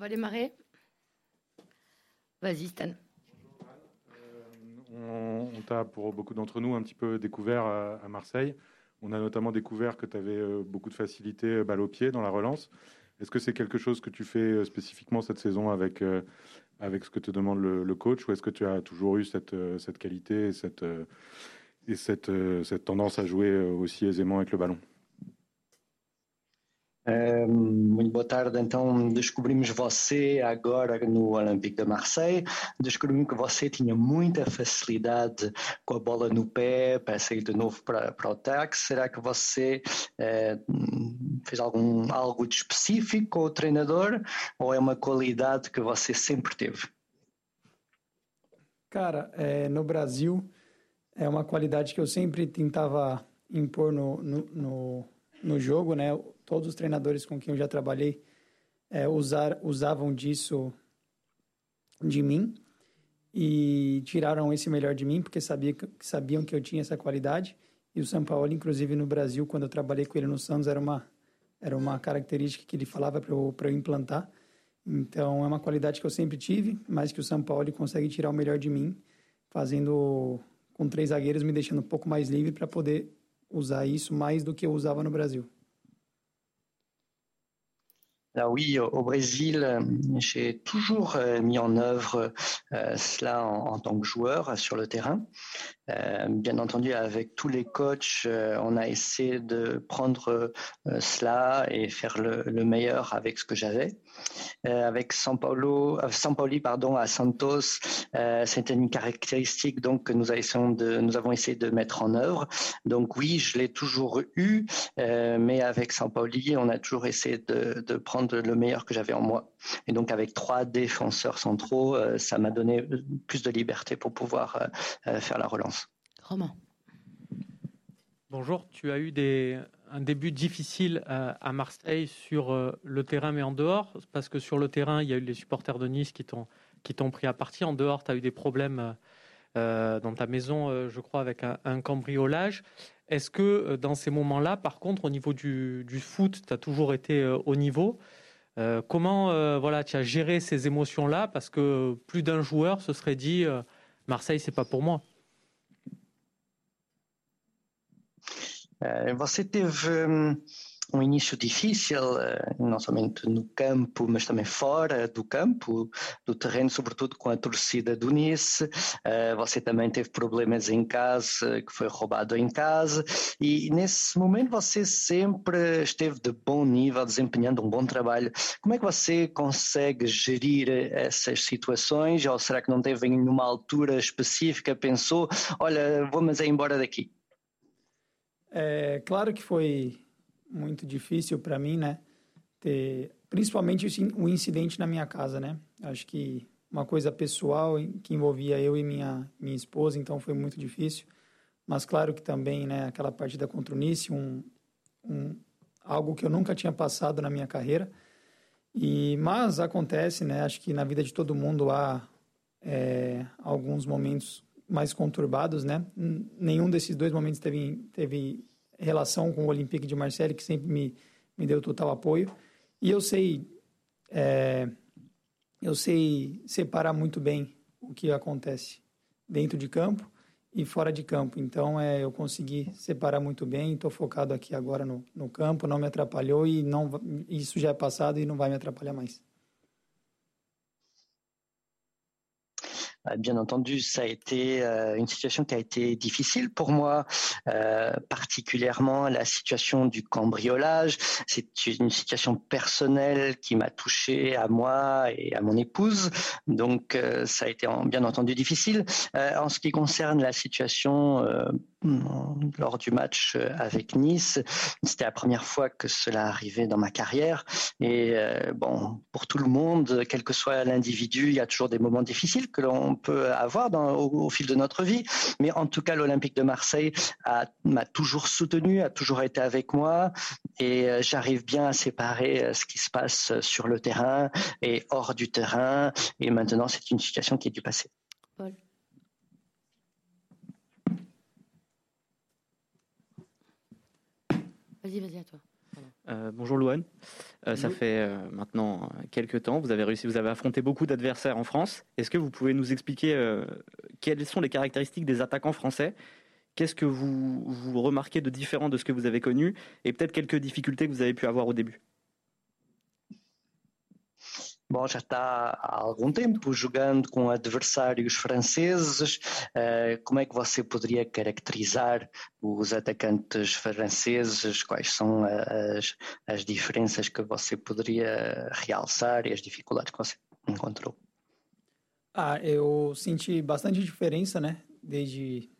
va démarrer. Vas-y, Stan. On, on t'a, pour beaucoup d'entre nous, un petit peu découvert à, Marseille. On a notamment découvert que tu avais euh, beaucoup de facilité euh, balle au pied dans la relance. Est-ce que c'est quelque chose que tu fais euh, spécifiquement cette saison avec, avec ce que te demande le, le coach ou est-ce que tu as toujours eu cette, cette qualité et cette, et cette, cette tendance à jouer aussi aisément avec le ballon? Muito boa tarde. Então, descobrimos você agora no Olympique de Marseille. Descobrimos que você tinha muita facilidade com a bola no pé para sair de novo para, para o ataque. Será que você é, fez algum, algo de específico com o treinador ou é uma qualidade que você sempre teve? Cara, é, no Brasil é uma qualidade que eu sempre tentava impor no, no, no, no jogo, né? Todos os treinadores com quem eu já trabalhei é, usar, usavam disso de mim e tiraram esse melhor de mim porque sabia, sabiam que eu tinha essa qualidade. E o São Paulo, inclusive no Brasil, quando eu trabalhei com ele no Santos, era uma, era uma característica que ele falava para eu, eu implantar. Então é uma qualidade que eu sempre tive, mas que o São Paulo consegue tirar o melhor de mim, fazendo com três zagueiros, me deixando um pouco mais livre para poder usar isso mais do que eu usava no Brasil. Là, oui, au Brésil, euh, j'ai toujours euh, mis en œuvre euh, cela en, tant que joueur sur le terrain. Bien entendu, avec tous les coachs, on a essayé de prendre cela et faire le, le meilleur avec ce que j'avais. Euh, avec San Paulo, euh, Pauli pardon, à Santos, euh, c'était une caractéristique donc que nous, avons essayé de mettre en œuvre. Donc oui, je l'ai toujours eu, mais avec San Pauli, on a toujours essayé de prendre le meilleur que j'avais en moi. Et donc avec trois défenseurs centraux, ça m'a donné plus de liberté pour pouvoir faire la relance. Romain. Bonjour, tu as eu des, un début difficile à, Marseille sur euh, le terrain, mais en dehors, parce que sur le terrain, il y a eu les supporters de Nice qui t'ont qui t'ont pris à partie. En dehors, tu as eu des problèmes euh, dans ta maison, euh, je crois, avec un, cambriolage. Est-ce que dans ces moments-là, par contre, au niveau du, du foot, tu as toujours été au niveau? Comment voilà, tu as géré ces émotions-là? Parce que plus d'un joueur se serait dit Marseille, c'est pas pour moi. Hum, um início difícil, eh, não somente no campo, mas também fora do campo, do terreno, sobretudo com a torcida do Nice. Eh, você também teve problemas em casa, que foi roubado em casa, e nesse momento você sempre esteve de bom nível, desempenhando um bom trabalho. Como é que você consegue gerir essas situações? Ou será que não teve em nenhuma altura específica, pensou, olha, vou mas é embora daqui? É claro que foi muito difícil para mim, né? Ter, principalmente o incidente na minha casa, né? Acho que uma coisa pessoal que envolvia eu e minha minha esposa, então foi muito difícil. Mas claro que também, né? Aquela partida contra o Nice, um, um algo que eu nunca tinha passado na minha carreira. E mas acontece, né? Acho que na vida de todo mundo há é, alguns momentos mais conturbados, né? Nenhum desses dois momentos teve, teve relação com o Olympique de Marseille, que sempre me, me deu total apoio. E eu sei, é, eu sei separar muito bem o que acontece dentro de campo e fora de campo. Então, é, eu consegui separar muito bem. Estou focado aqui agora no, no campo, não me atrapalhou e não, isso já é passado e não vai me atrapalhar mais. Bien entendu, ça a été euh, une situation qui a été difficile pour moi, euh, particulièrement la situation du cambriolage. C'est une situation personnelle qui m'a touché à moi et à mon épouse, donc ça a été bien entendu difficile. en ce qui concerne la situation lors du match avec Nice, c'était la première fois que cela arrivait dans ma carrière. Et bon, pour tout le monde, quel que soit l'individu, il y a toujours des moments difficiles que l'on peut avoir au, au, fil de notre vie. Mais en tout cas, l'Olympique de Marseille m'a toujours soutenu, a toujours été avec moi, et euh, j'arrive bien à séparer euh, ce qui se passe sur le terrain et hors du terrain. Et maintenant, c'est une situation qui est du passé. Vas-y, vas-y à toi. bonjour Louane. ça fait maintenant quelques temps, vous avez réussi, vous avez affronté beaucoup d'adversaires en France. Est-ce que vous pouvez nous expliquer quelles sont les caractéristiques des attaquants français? Qu'est-ce que vous, vous remarquez de différent de ce que vous avez connu? Et peut-être quelques difficultés que vous avez pu avoir au début Bom, já está há algum tempo jogando com adversários franceses. Uh, como é que você poderia caracterizar os atacantes franceses? Quais são as, as diferenças que você poderia realçar e as dificuldades que você encontrou? Ah, eu senti bastante diferença, né? Desde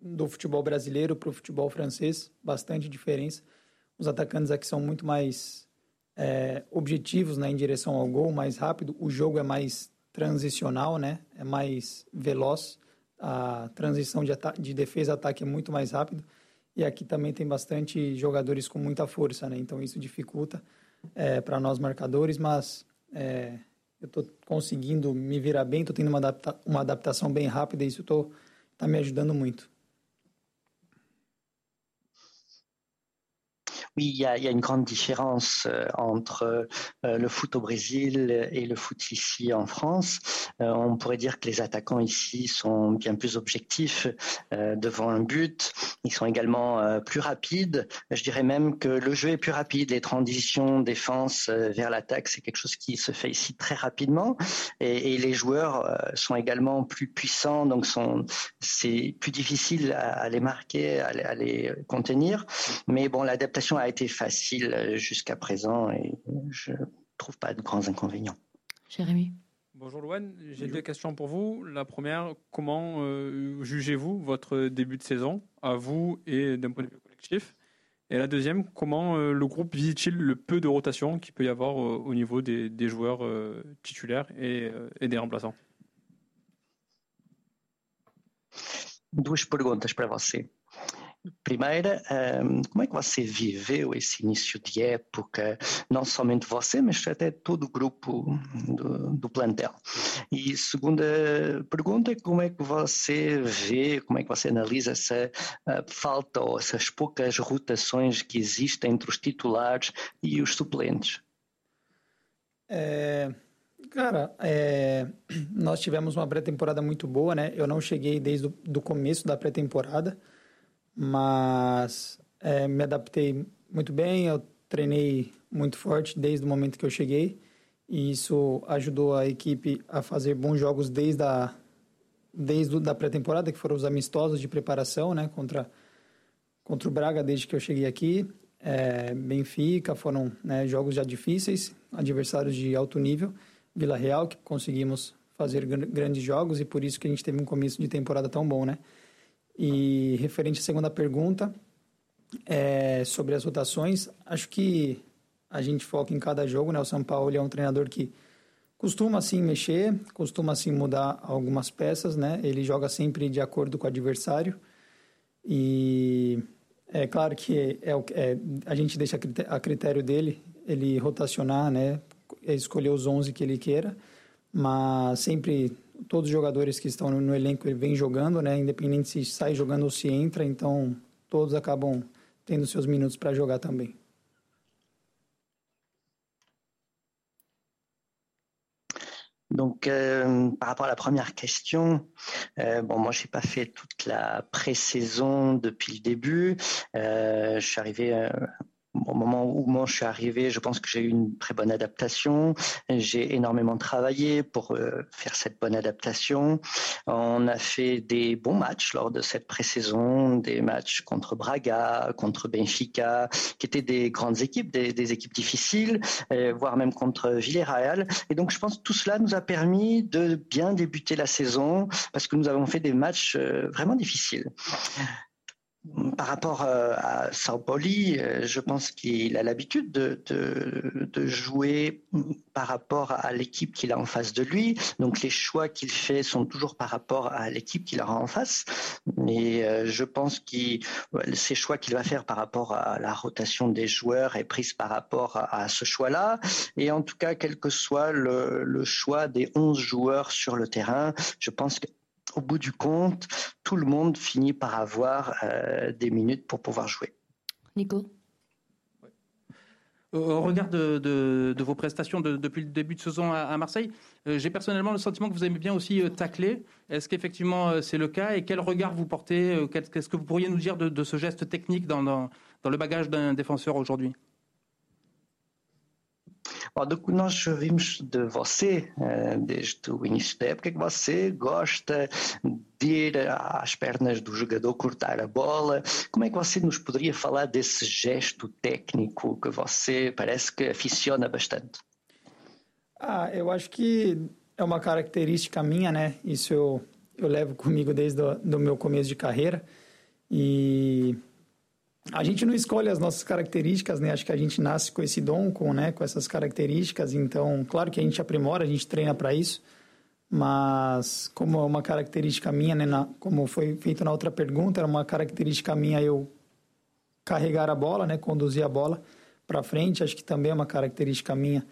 do futebol brasileiro para o futebol francês, bastante diferença. Os atacantes aqui são muito mais é, objetivos né, em direção ao gol, mais rápido. O jogo é mais transicional, né? É mais veloz. A transição de, de defesa-ataque é muito mais rápido. E aqui também tem bastante jogadores com muita força, né? Então isso dificulta é, para nós marcadores, mas é, eu estou conseguindo me virar bem, estou tendo uma, adapta uma adaptação bem rápida e isso está me ajudando muito. Oui, il y, a, une grande différence euh, entre euh, le foot au Brésil et le foot ici en France. Euh, on pourrait dire que les attaquants ici sont bien plus objectifs devant un but. Ils sont également plus rapides. Je dirais même que le jeu est plus rapide. Les transitions défense vers l'attaque, c'est quelque chose qui se fait ici très rapidement. Et, les joueurs sont également plus puissants, donc c'est plus difficile à, les marquer, à, à les contenir. Mais bon, l'adaptation a été facile euh, jusqu'à présent et je ne trouve pas de grands inconvénients. Jérémy Bonjour Louane, j'ai deux questions pour vous. La première, comment euh, jugez-vous votre début de saison, à vous et d'un point de vue collectif? Et la deuxième, comment euh, le groupe vit-il le peu de rotation qu'il peut y avoir au niveau des, des joueurs titulaires et, et, des remplaçants? Duas perguntas para você. Primeira, um, como é que você viveu esse início de época, não somente você, mas até todo o grupo do, do plantel? E segunda pergunta, como é que você vê, como é que você analisa essa falta ou essas poucas rotações que existem entre os titulares e os suplentes? É, cara, é, nós tivemos uma pré-temporada muito boa, né? Eu não cheguei desde o do começo da pré-temporada, mas é, me adaptei muito bem, eu treinei muito forte desde o momento que eu cheguei. E isso ajudou a equipe a fazer bons jogos desde a desde a pré-temporada, que foram os amistosos de preparação, né, contra contra o Braga desde que eu cheguei aqui, é, Benfica, foram né, jogos já difíceis, adversários de alto nível, Vila Real que conseguimos fazer grandes jogos e por isso que a gente teve um começo de temporada tão bom, né? E referente à segunda pergunta, é, sobre as rotações, acho que a gente foca em cada jogo, né? O São Paulo é um treinador que costuma assim mexer, costuma assim mudar algumas peças, né? Ele joga sempre de acordo com o adversário e é claro que é, é, a gente deixa a critério dele ele rotacionar, né? Escolher os 11 que ele queira, mas sempre todos os jogadores que estão no, elenco vêm jogando, né? Independente se sai jogando ou se entra, então todos acabam tendo seus minutos para jogar também. Donc, euh, par rapport à la première question, euh, bon, moi, j'ai pas fait toute la pré-saison depuis le début. Euh, je suis arrivé euh, au moment où moi je suis arrivé, je pense que j'ai eu une très bonne adaptation. J'ai énormément travaillé pour euh, faire cette bonne adaptation. On a fait des bons matchs lors de cette pré-saison, des matchs contre Braga, contre Benfica, qui étaient des grandes équipes, des, équipes difficiles, euh, voire même contre Villarreal. Et donc je pense que tout cela nous a permis de bien débuter la saison parce que nous avons fait des matchs euh, vraiment difficiles. Par rapport euh, à Sao Pauli, euh, je pense qu'il a l'habitude de, jouer par rapport à l'équipe qu'il a en face de lui. Donc les choix qu'il fait sont toujours par rapport à l'équipe qu'il aura en face. Mais euh, je pense que ces choix qu'il va faire par rapport à la rotation des joueurs est prise par rapport à, ce choix-là. Et en tout cas, quel que soit le, le choix des 11 joueurs sur le terrain, je pense que au bout du compte, tout le monde finit par avoir euh, des minutes pour pouvoir jouer. Nico? Au regard de, vos prestations depuis le début de saison à, Marseille, euh, j'ai personnellement le sentiment que vous aimez bien aussi tacler. Est-ce qu'effectivement c'est le cas Et quel regard vous portez Qu'est-ce que vous pourriez nous dire de, ce geste technique dans le bagage d'un défenseur aujourd'hui? Do que nós vimos de você eh, desde o início da época, que você gosta de ir às pernas do jogador, cortar a bola. Como é que você nos poderia falar desse gesto técnico que você parece que aficiona bastante? Ah, eu acho que é uma característica minha, né? Isso eu, eu levo comigo desde o do meu começo de carreira. E a gente não escolhe as nossas características, né? Acho que a gente nasce com esse dom, com, né, com essas características. Então, claro que a gente aprimora, a gente treina para isso. Mas, como é uma característica minha, né, na, como foi feito na outra pergunta, era uma característica minha eu carregar a bola, né, conduzir a bola para frente. Acho que também é uma característica minha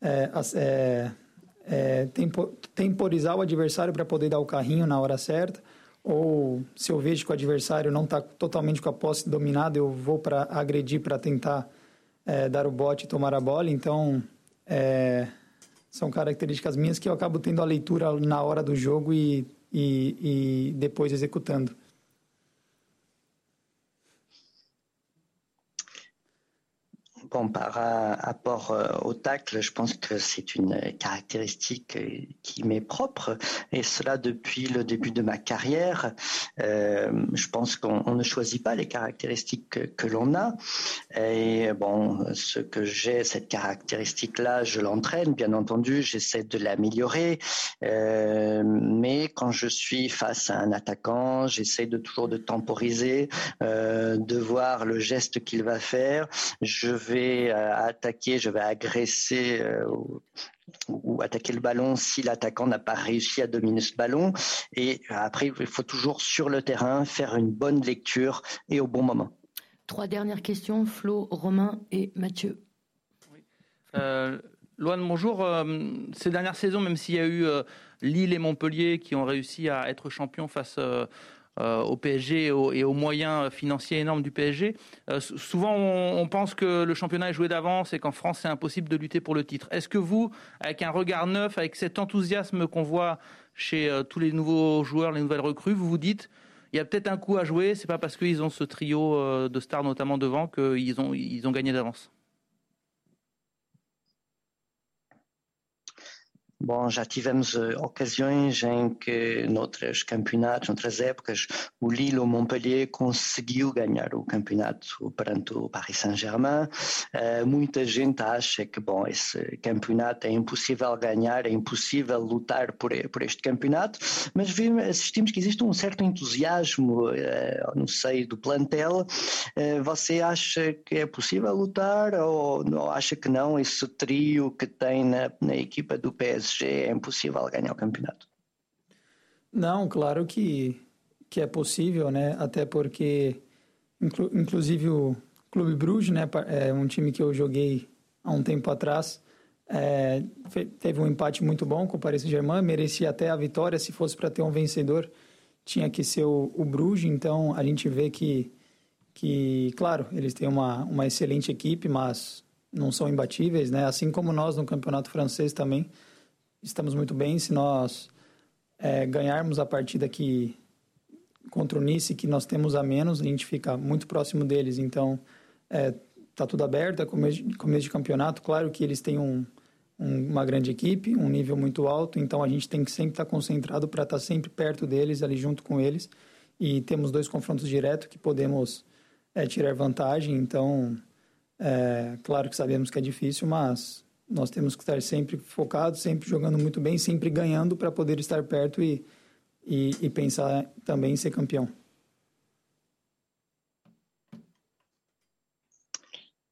é, é, é, tempo, temporizar o adversário para poder dar o carrinho na hora certa ou se eu vejo que o adversário não está totalmente com a posse dominada, eu vou para agredir para tentar é, dar o bote e tomar a bola. Então, é, são características minhas que eu acabo tendo a leitura na hora do jogo e, e, e depois executando. Bon, par rapport euh, au tacle, je pense que c'est une caractéristique euh, qui m'est propre, et cela depuis le début de ma carrière. Euh, je pense qu'on ne choisit pas les caractéristiques que, l'on a. Et bon, ce que j'ai, cette caractéristique-là, je l'entraîne, bien entendu, j'essaie de l'améliorer. mais quand je suis face à un attaquant, j'essaie de toujours de temporiser, de voir le geste qu'il va faire. Je vais euh, attaquer, je vais agresser euh, ou, attaquer le ballon si l'attaquant n'a pas réussi à dominer ce ballon. Et après, il faut toujours sur le terrain faire une bonne lecture et au bon moment. Trois dernières questions, Flo, Romain et Mathieu. Euh, bonjour. Euh, ces dernières saisons, même s'il y a eu Lille et Montpellier qui ont réussi à être champions face euh, au PSG et aux, moyens financiers énormes du PSG. Euh, souvent, on, pense que le championnat est joué d'avance et qu'en France, c'est impossible de lutter pour le titre. Est-ce que vous, avec un regard neuf, avec cet enthousiasme qu'on voit chez euh, tous les nouveaux joueurs, les nouvelles recrues, vous vous dites il y a peut-être un coup à jouer, c'est pas parce qu'ils ont ce trio de stars notamment devant qu'ils ont, ils ont gagné d'avance? Bom, já tivemos uh, ocasiões em que, noutros campeonatos, noutras épocas, o Lille ou Montpellier conseguiu ganhar o campeonato perante o Paris Saint-Germain. Uh, muita gente acha que, bom, esse campeonato é impossível ganhar, é impossível lutar por, por este campeonato, mas vimos, assistimos que existe um certo entusiasmo uh, no seio do plantel. você acha que é possível lutar ou, ou acha que não? Esse trio que tem na, na equipa do PSG É impossível ganhar o campeonato. Não, claro que, que é possível, né? Até porque, inclu, inclusive, o Clube Bruges, né? É um time que eu joguei há um tempo atrás. É, teve um empate muito bom com o Paris Saint-Germain, merecia até a vitória. Se fosse para ter um vencedor, tinha que ser o, o Bruges. Então, a gente vê que, que claro, eles têm uma, uma excelente equipe, mas não são imbatíveis, né? Assim como nós no campeonato francês também estamos muito bem. Se nós é, ganharmos a partida que contra o Nice, que nós temos a menos, a gente fica muito próximo deles. Então, é, tá tudo aberto, é começo, começo de campeonato. Claro que eles têm um, um, uma grande equipe, um nível muito alto, então a gente tem que sempre estar tá concentrado para estar tá sempre perto deles, ali junto com eles. E temos dois confrontos diretos que podemos é, tirar vantagem. Então, é, claro que sabemos que é difícil, mas nós temos que estar sempre focados, sempre jogando muito bem, sempre ganhando para poder estar perto e, e, e pensar também em ser campeão.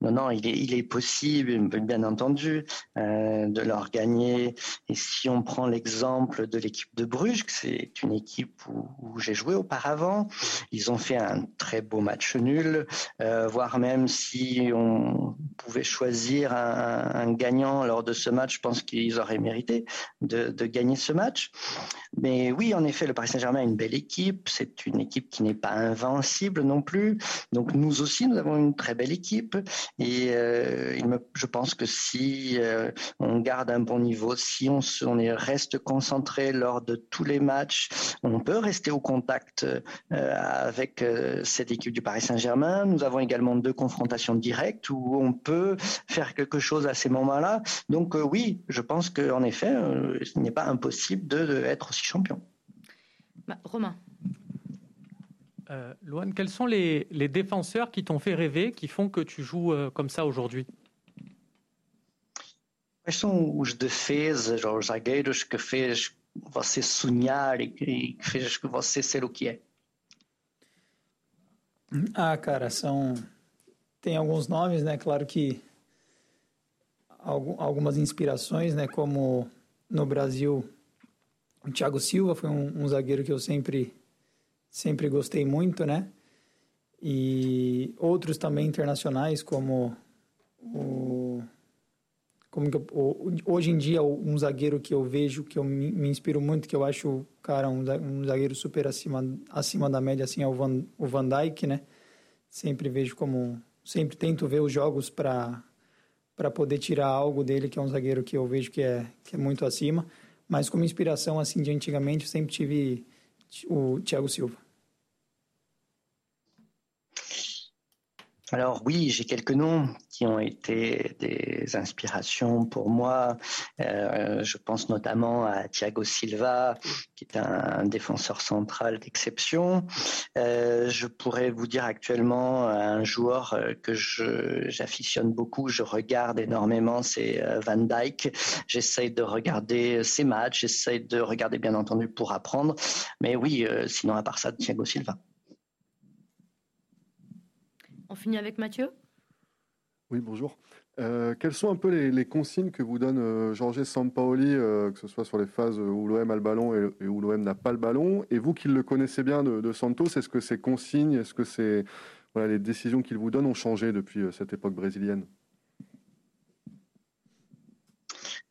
Non, non, il est, possible, bien entendu, euh, de leur gagner. Et si on prend l'exemple de l'équipe de Bruges, c'est une équipe où, j'ai joué auparavant, ils ont fait un très beau match nul, euh, voire même si on pouvait choisir un, gagnant lors de ce match, je pense qu'ils auraient mérité de, de, gagner ce match. Mais oui, en effet, le Paris Saint-Germain est une belle équipe, c'est une équipe qui n'est pas invincible non plus. Donc nous aussi, nous avons une très belle équipe. Et me, je pense que si on garde un bon niveau, si on, on est, reste concentré lors de tous les matchs, on peut rester au contact avec cette équipe du Paris Saint-Germain. Nous avons également deux confrontations directes où on peut faire quelque chose à ces moments-là. Donc oui, je pense qu'en effet, il n'est pas impossible d'être de, aussi champion. Bah, Romain. Euh, Loane, quels sont les, les défenseurs qui t'ont fait rêver, qui font que tu joues euh, comme ça aujourd'hui Quais são os defesas ou os zagueiros que fez você sonhar e que fez você ser o que é? Ah, cara, são tem alguns nomes, né? Claro que algumas inspirações, né? Como no Brasil, o Thiago Silva foi um, um zagueiro que eu sempre sempre gostei muito, né? E outros também internacionais, como o. Como eu, hoje em dia, um zagueiro que eu vejo, que eu me, inspiro muito, que eu acho, cara, um, zagueiro super acima, acima da média, assim, é o Van, o Van Dijk, né? Sempre vejo como. Sempre tento ver os jogos para para poder tirar algo dele, que é um zagueiro que eu vejo que é, que é muito acima. Mas como inspiração, assim, de antigamente, sempre tive o Thiago Silva. Alors oui, j'ai quelques noms qui ont été des inspirations pour moi. Euh, je pense notamment à Thiago Silva, qui est un, défenseur central d'exception. Euh, je pourrais vous dire actuellement un joueur euh, que j'afficionne beaucoup, je regarde énormément, c'est Van Dyke. J'essaye de regarder ses matchs, j'essaye de regarder bien entendu pour apprendre. Mais oui, sinon à part ça, Thiago Silva. On finit avec Mathieu? Oui, bonjour. Euh, quelles sont un peu les, consignes que vous donne euh, Georges Sampaoli, euh, que ce soit sur les phases où l'OM a le ballon et, où l'OM n'a pas le ballon? Et vous qui le connaissez bien de, Santos, est-ce que ces consignes, est-ce que ces, les décisions qu'il vous donne ont changé depuis cette époque brésilienne?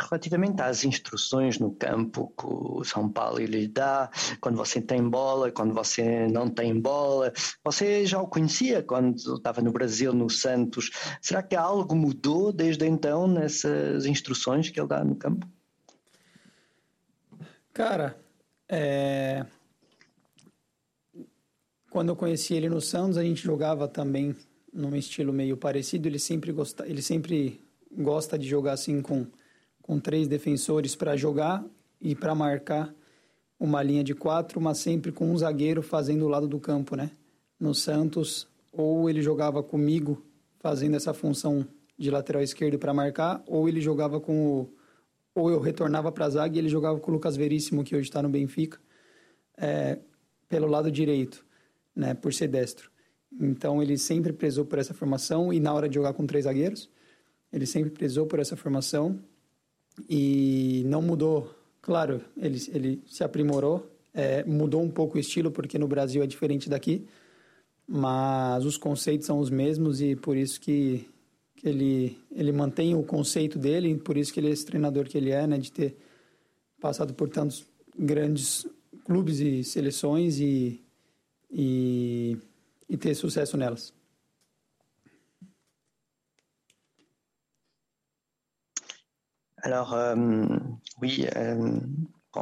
Relativamente às instruções no campo que o São Paulo lhe dá, quando você tem bola, quando você não tem bola, você já o conhecia quando estava no Brasil, no Santos. Será que algo mudou desde então nessas instruções que ele dá no campo? Cara, é... quando eu conheci ele no Santos, a gente jogava também num estilo meio parecido. Ele sempre gosta, ele sempre gosta de jogar assim com com três defensores para jogar e para marcar uma linha de quatro, mas sempre com um zagueiro fazendo o lado do campo, né? No Santos, ou ele jogava comigo fazendo essa função de lateral esquerdo para marcar, ou ele jogava com o. Ou eu retornava para a zaga e ele jogava com o Lucas Veríssimo, que hoje está no Benfica, é, pelo lado direito, né? Por ser destro. Então ele sempre prezou por essa formação e na hora de jogar com três zagueiros, ele sempre prezou por essa formação e não mudou. Claro, ele, ele se aprimorou, é, mudou um pouco o estilo, porque no Brasil é diferente daqui, mas os conceitos são os mesmos e por isso que, que ele, ele mantém o conceito dele, por isso que ele é esse treinador que ele é, né, de ter passado por tantos grandes clubes e seleções e, e, e ter sucesso nelas. Alors, euh, oui, euh,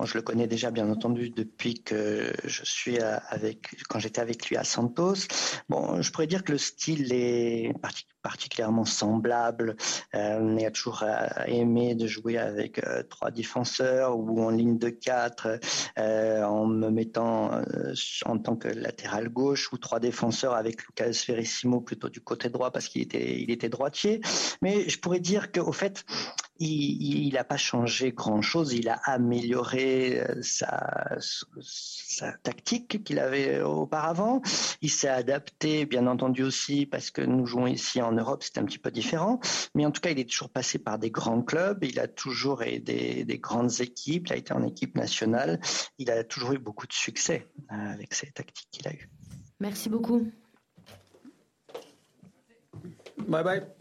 je le connais déjà bien entendu depuis que je suis avec, quand j'étais avec lui à Santos. Bon, je pourrais dire que le style est particulièrement semblable. Euh, il a toujours euh, aimé de jouer avec euh, trois défenseurs ou en ligne de quatre, en me mettant en tant que latéral gauche ou trois défenseurs avec Lucas Verissimo plutôt du côté droit parce qu'il était, il était droitier. Mais je pourrais dire qu'au fait, il n'a pas changé grand-chose. Il a amélioré sa, sa tactique qu'il avait auparavant. Il s'est adapté, bien entendu aussi, parce que nous jouons ici en Europe, c'est un petit peu différent. Mais en tout cas, il est toujours passé par des grands clubs. Il a toujours aidé des grandes équipes. Il a été en équipe nationale. Il a toujours eu beaucoup de succès euh, avec ces tactiques qu'il a eues. Merci beaucoup. Bye bye.